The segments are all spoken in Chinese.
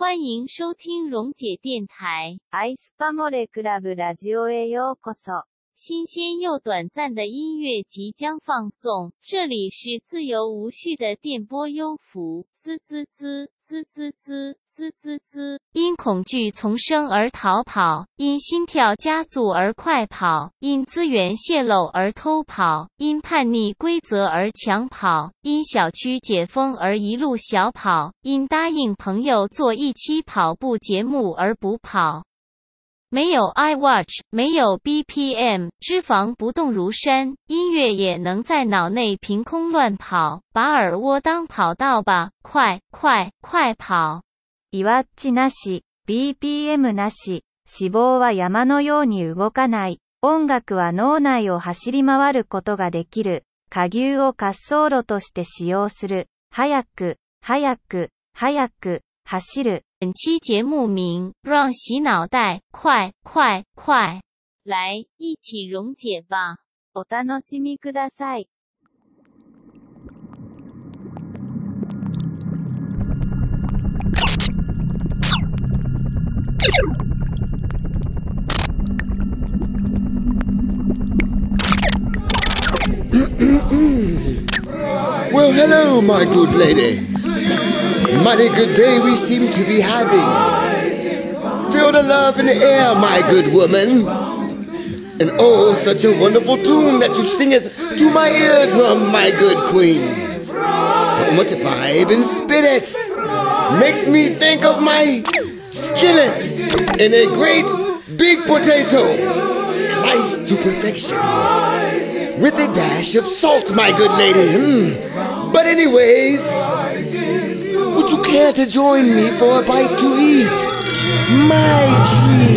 欢迎收听溶解电台，Ice Creamer Club Radio，Yokoso。新鲜又短暂的音乐即将放送，这里是自由无序的电波优浮，滋滋滋滋滋滋滋滋滋。因恐惧丛生而逃跑，因心跳加速而快跑，因资源泄露而偷跑，因叛逆规则而抢跑，因小区解封而一路小跑，因答应朋友做一期跑步节目而不跑。没有 iWatch，没有 BPM，脂肪不动如山，音乐也能在脑内凭空乱跑，把耳蜗当跑道吧，快快快跑 i w a t なし、BPM なし、脂肪は山のように動かない。音楽は脳内を走り回ることができる。下牛を滑走路として使用する。早く、早く、早く。本期节目名《让洗脑袋快快快来一起溶解吧》。Well hello my good lady. Mighty good day we seem to be having. Feel the love in the air, my good woman. And oh, such a wonderful tune that you singeth to my eardrum, my good queen. So much vibe and spirit makes me think of my skillet in a great big potato sliced to perfection with a dash of salt, my good lady. Mm. But anyways you care to join me for a bite to eat? My treat.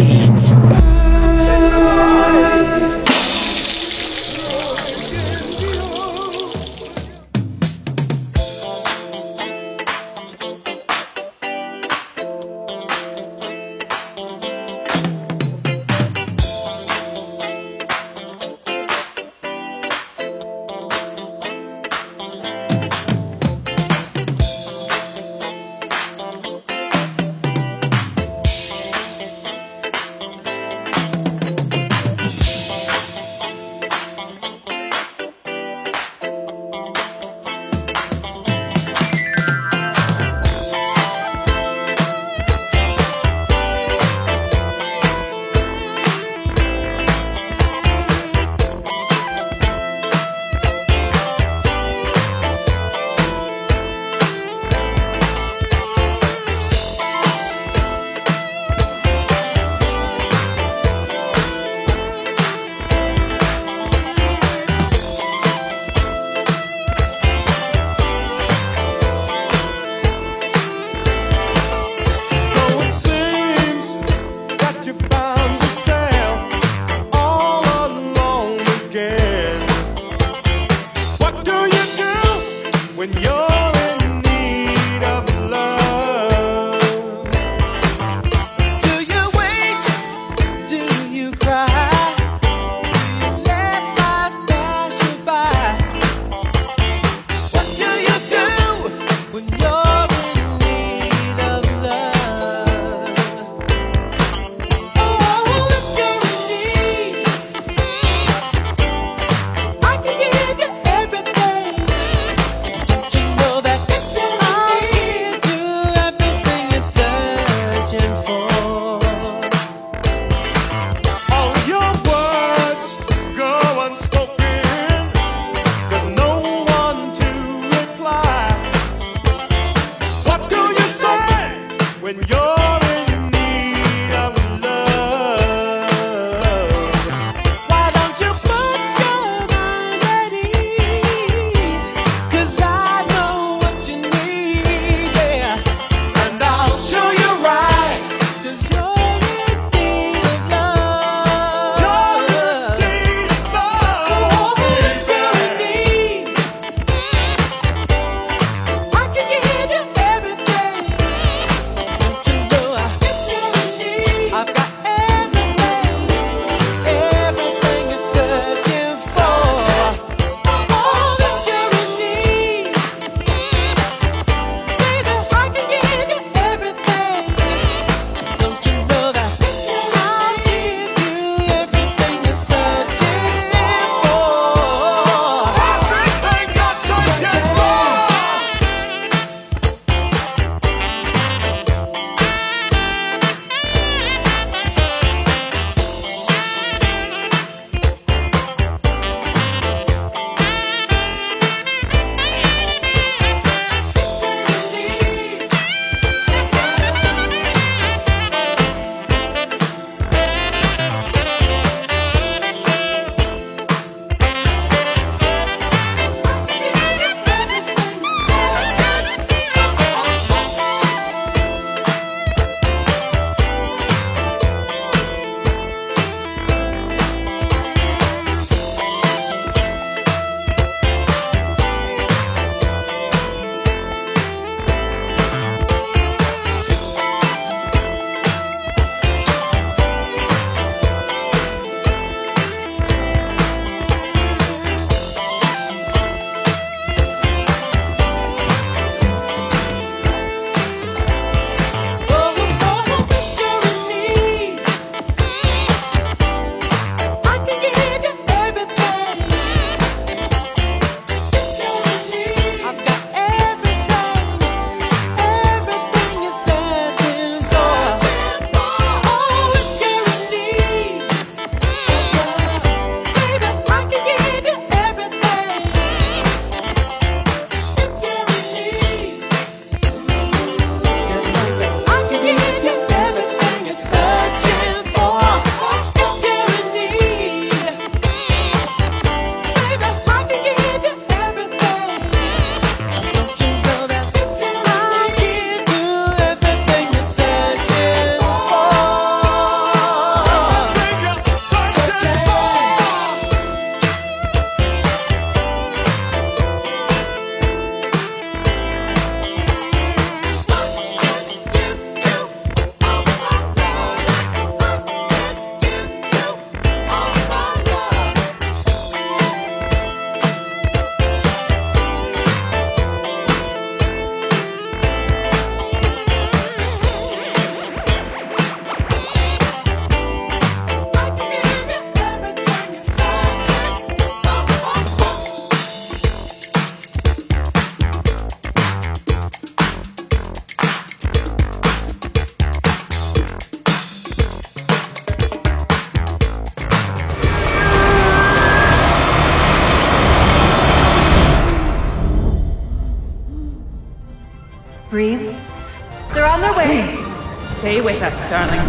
Thanks, darling.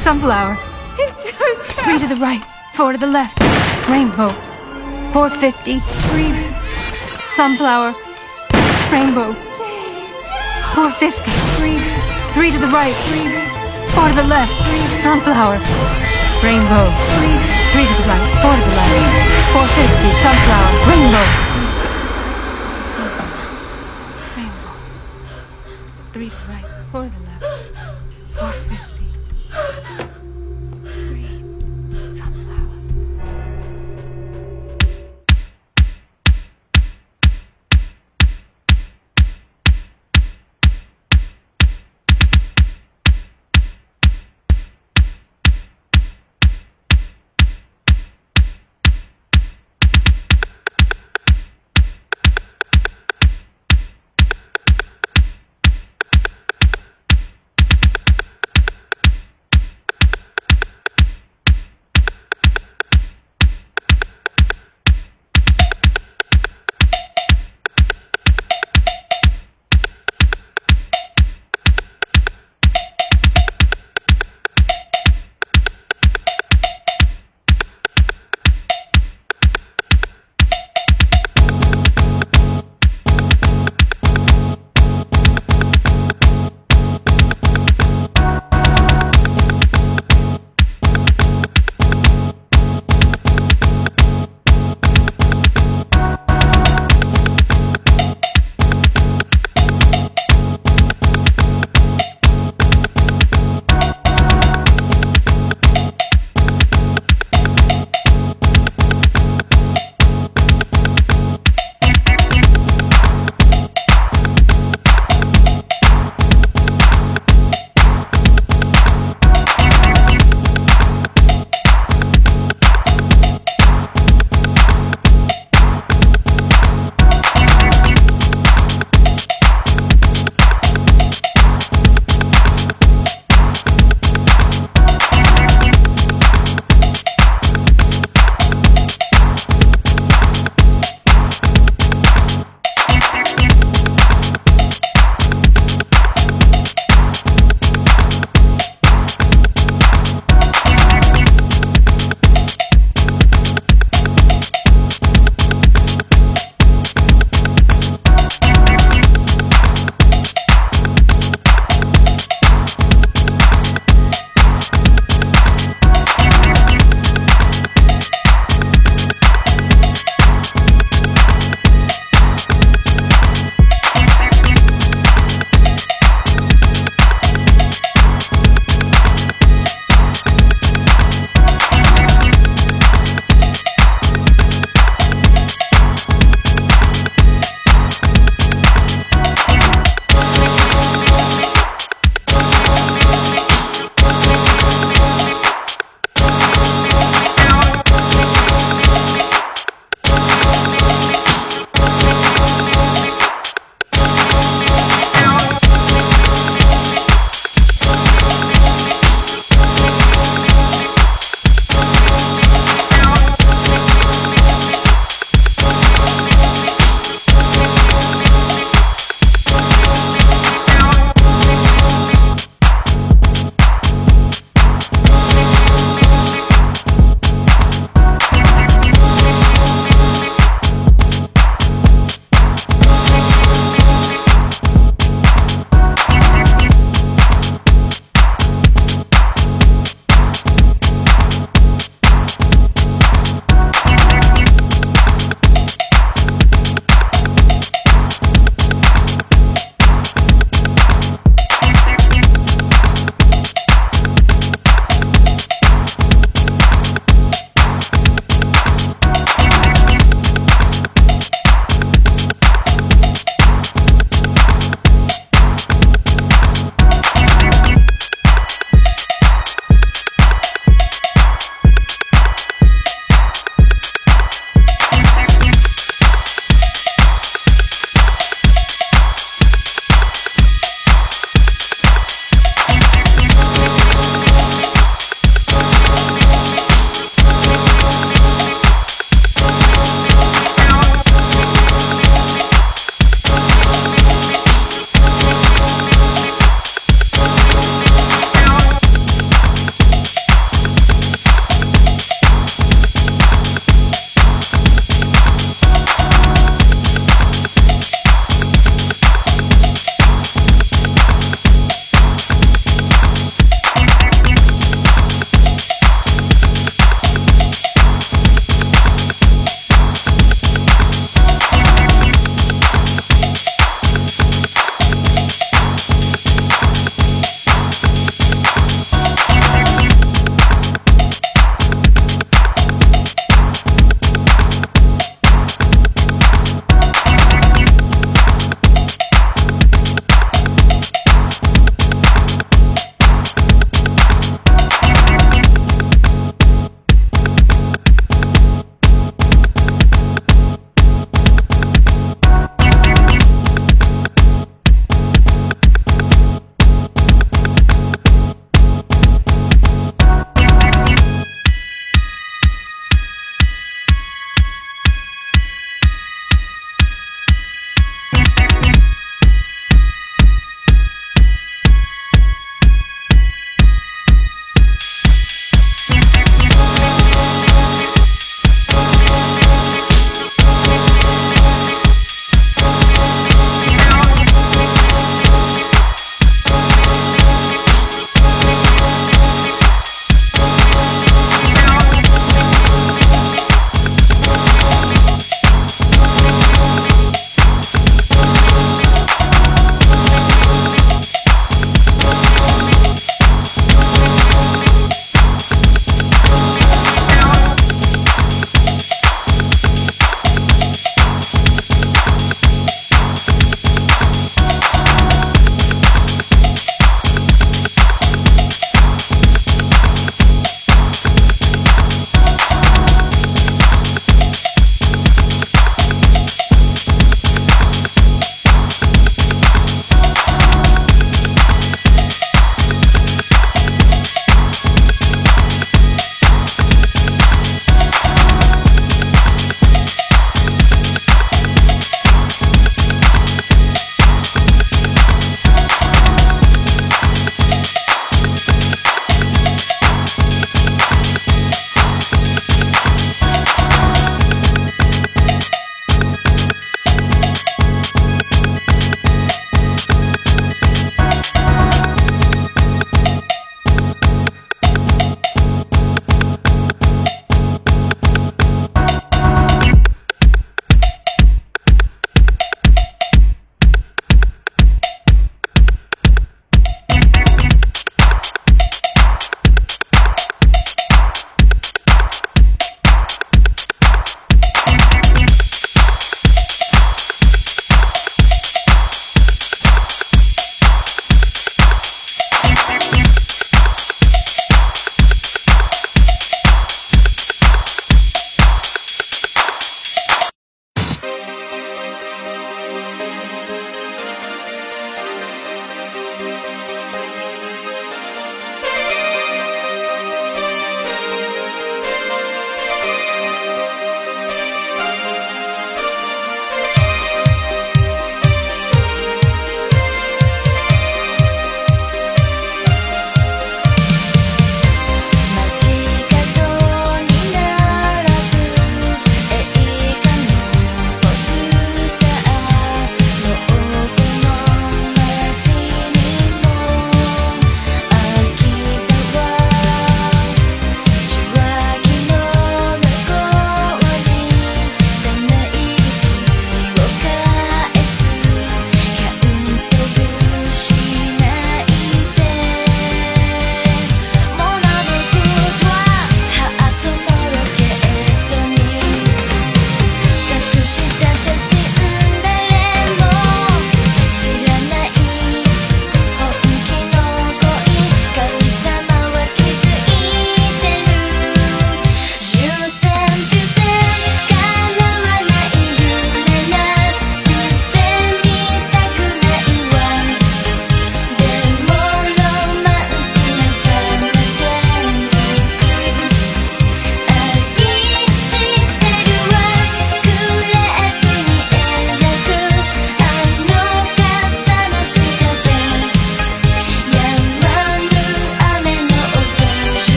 Sunflower. Three to the right, four to the left. Rainbow. 450. Three. Sunflower. Rainbow. 450. Three. Three to the right. Three. Four to the left. Sunflower. Rainbow. Three to the right. Four to the left. 450. Sunflower. Rainbow.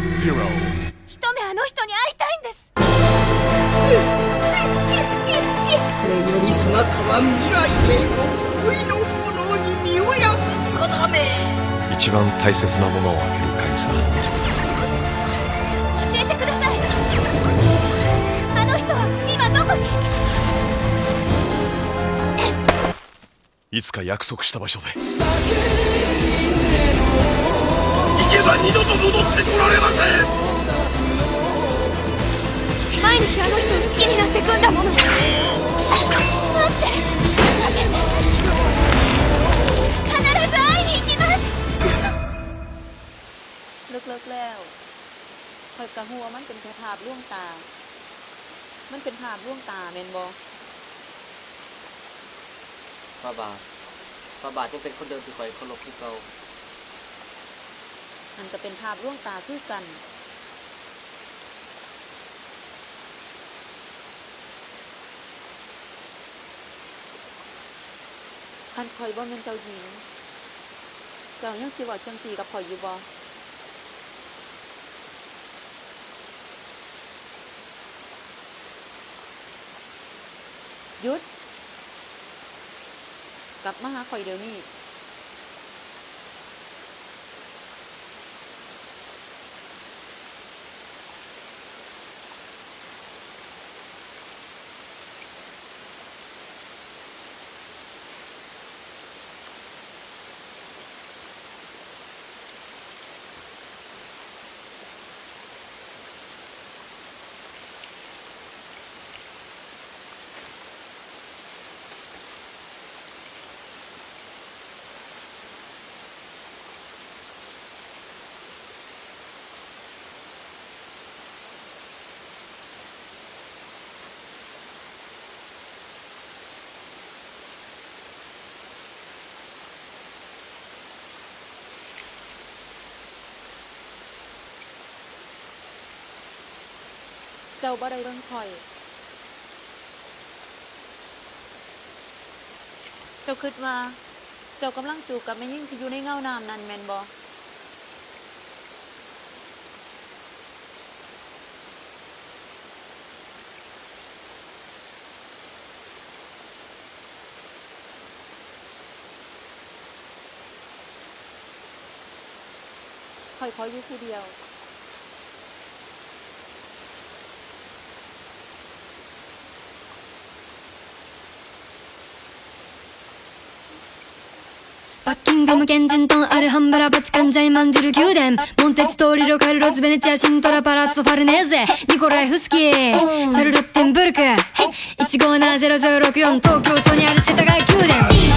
ゼロ一目あの人に会いたいんですこ れよりそなたは未来への恋の炎に身を焼くそだめ一番大切なものを開ける鍵さ教えてくださいあの人は今どこにいつか約束した場所で行けば二度と戻ってこられません毎日あの人を好きになってくんだもの待って必ず会いに行きますลึกๆแล้วคอยกระหัวมันเป็นแค่ภาพล่วงตา มันเป็นภาพล่วงตาเมนบอพระบาทพระบาทจะเป็นคนเดิมที่คอยเคารพที่เก่ามันก็เป็นภาพร่วงตาคือกันคันคอยบ่เม็นเจ้าหญิงเจ้ายังจีบอจังสีกับคอยอยู่บ่ยุด กลับมาหาคอยเดี๋ยวนี้เจ้าบ่ได้เ้อ่งคอย เจ้าคิดว่าเจ้ากำลังจูบกับแม่ยิ่งที่อยู่ในเงาน้ำนั่นแม่นบ่ค่อยๆอยู่คู่เดียวガム、ケンジントン、アルハンバラ、バチカン、ジャイマンジル、宮殿。モンテツ、トーリロ、カルロス、ベネチア、シントラ、パラッツファルネーゼ。ニコライフスキー、シャルルッテンブルク。1570064、東京都にある世田谷宮殿。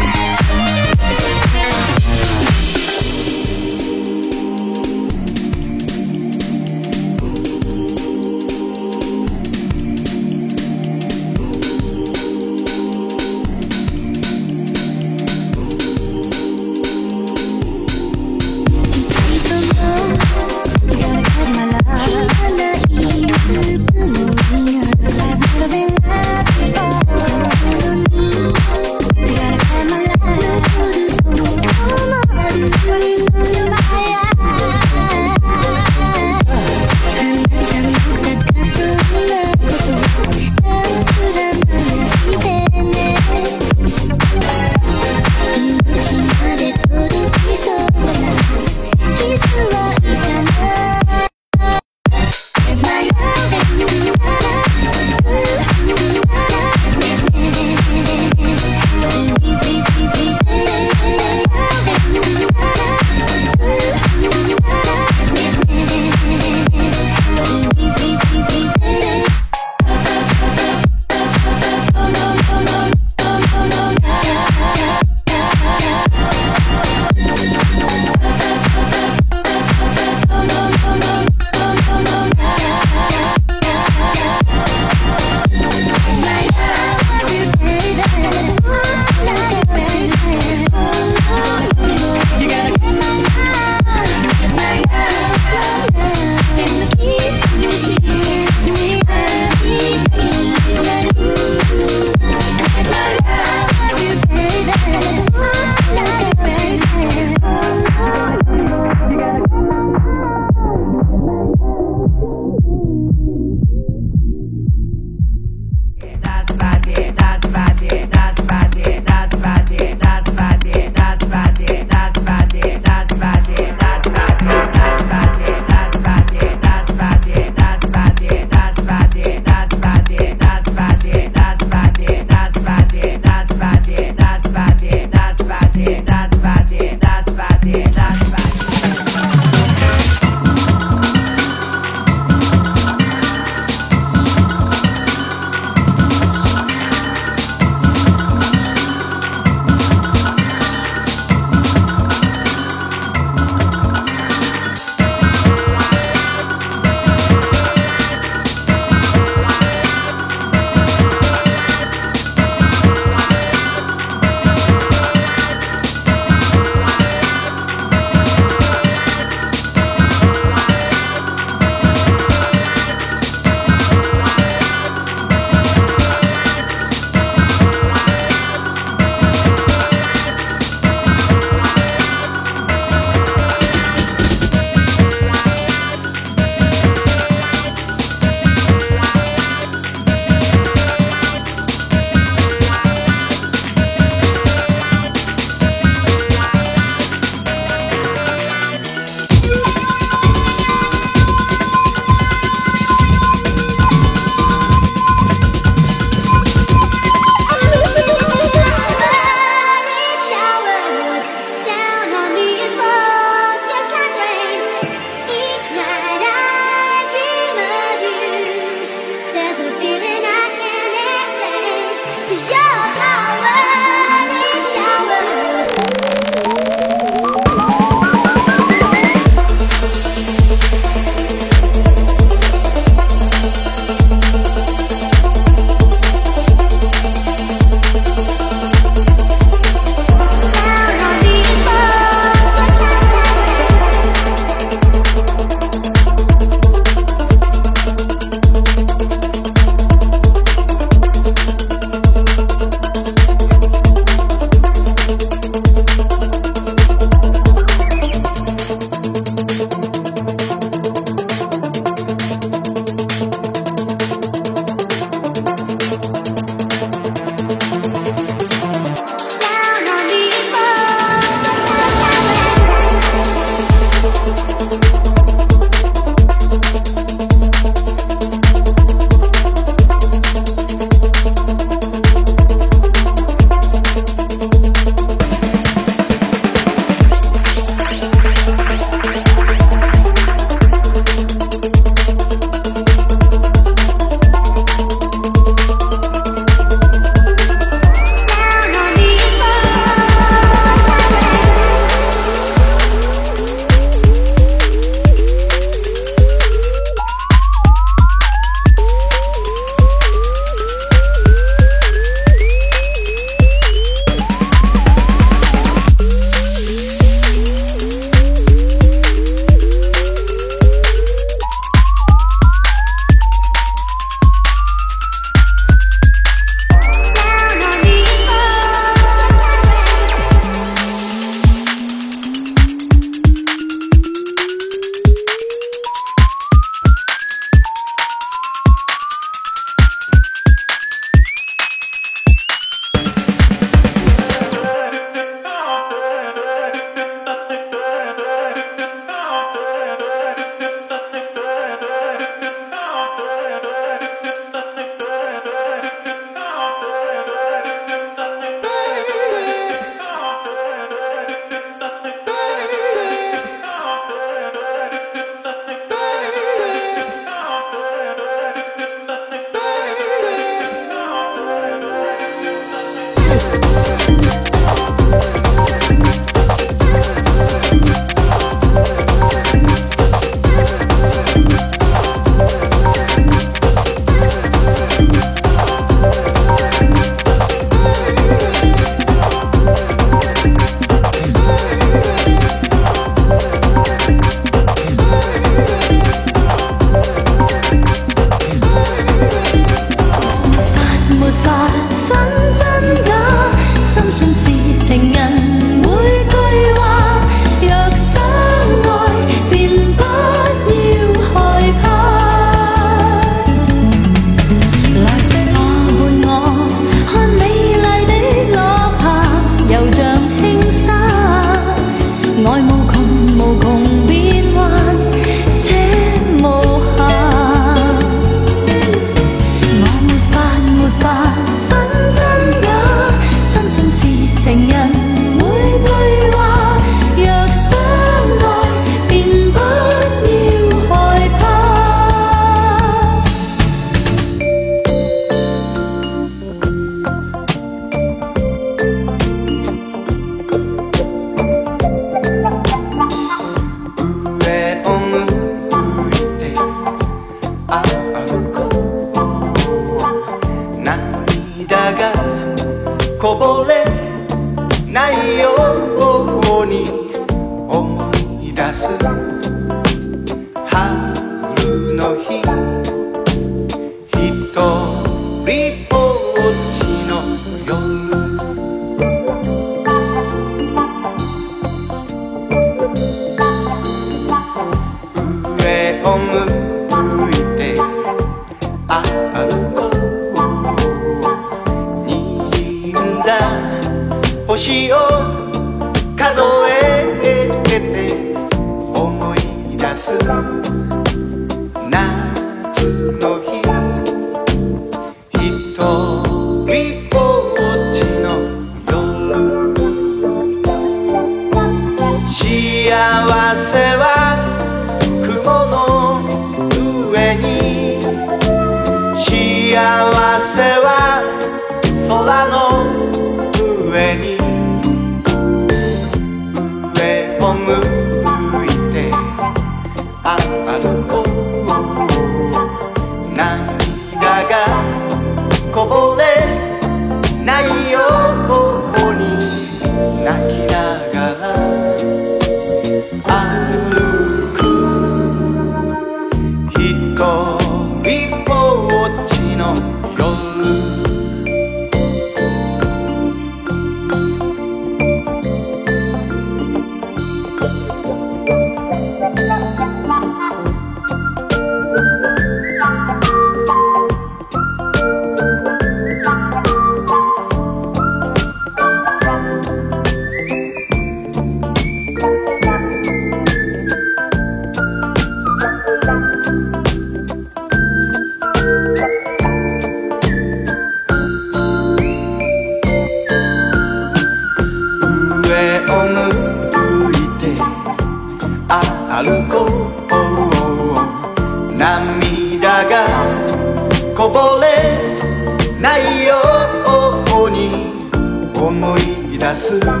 思い出す秋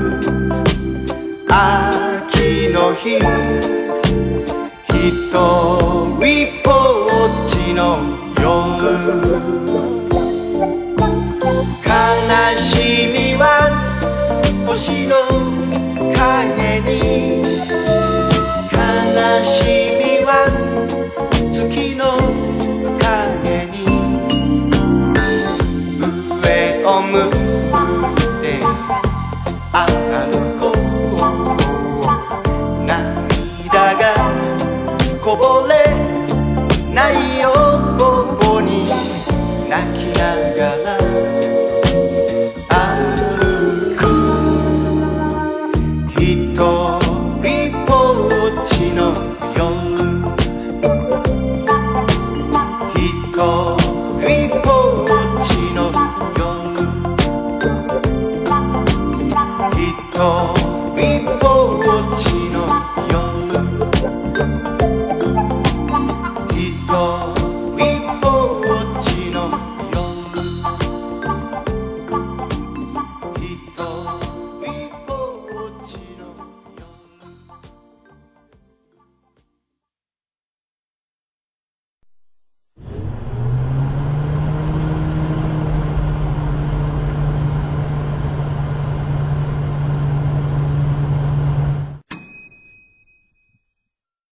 の日ひとりぼっちの夜悲しみは星の影に悲しみは月の「なのだ涙がこぼれ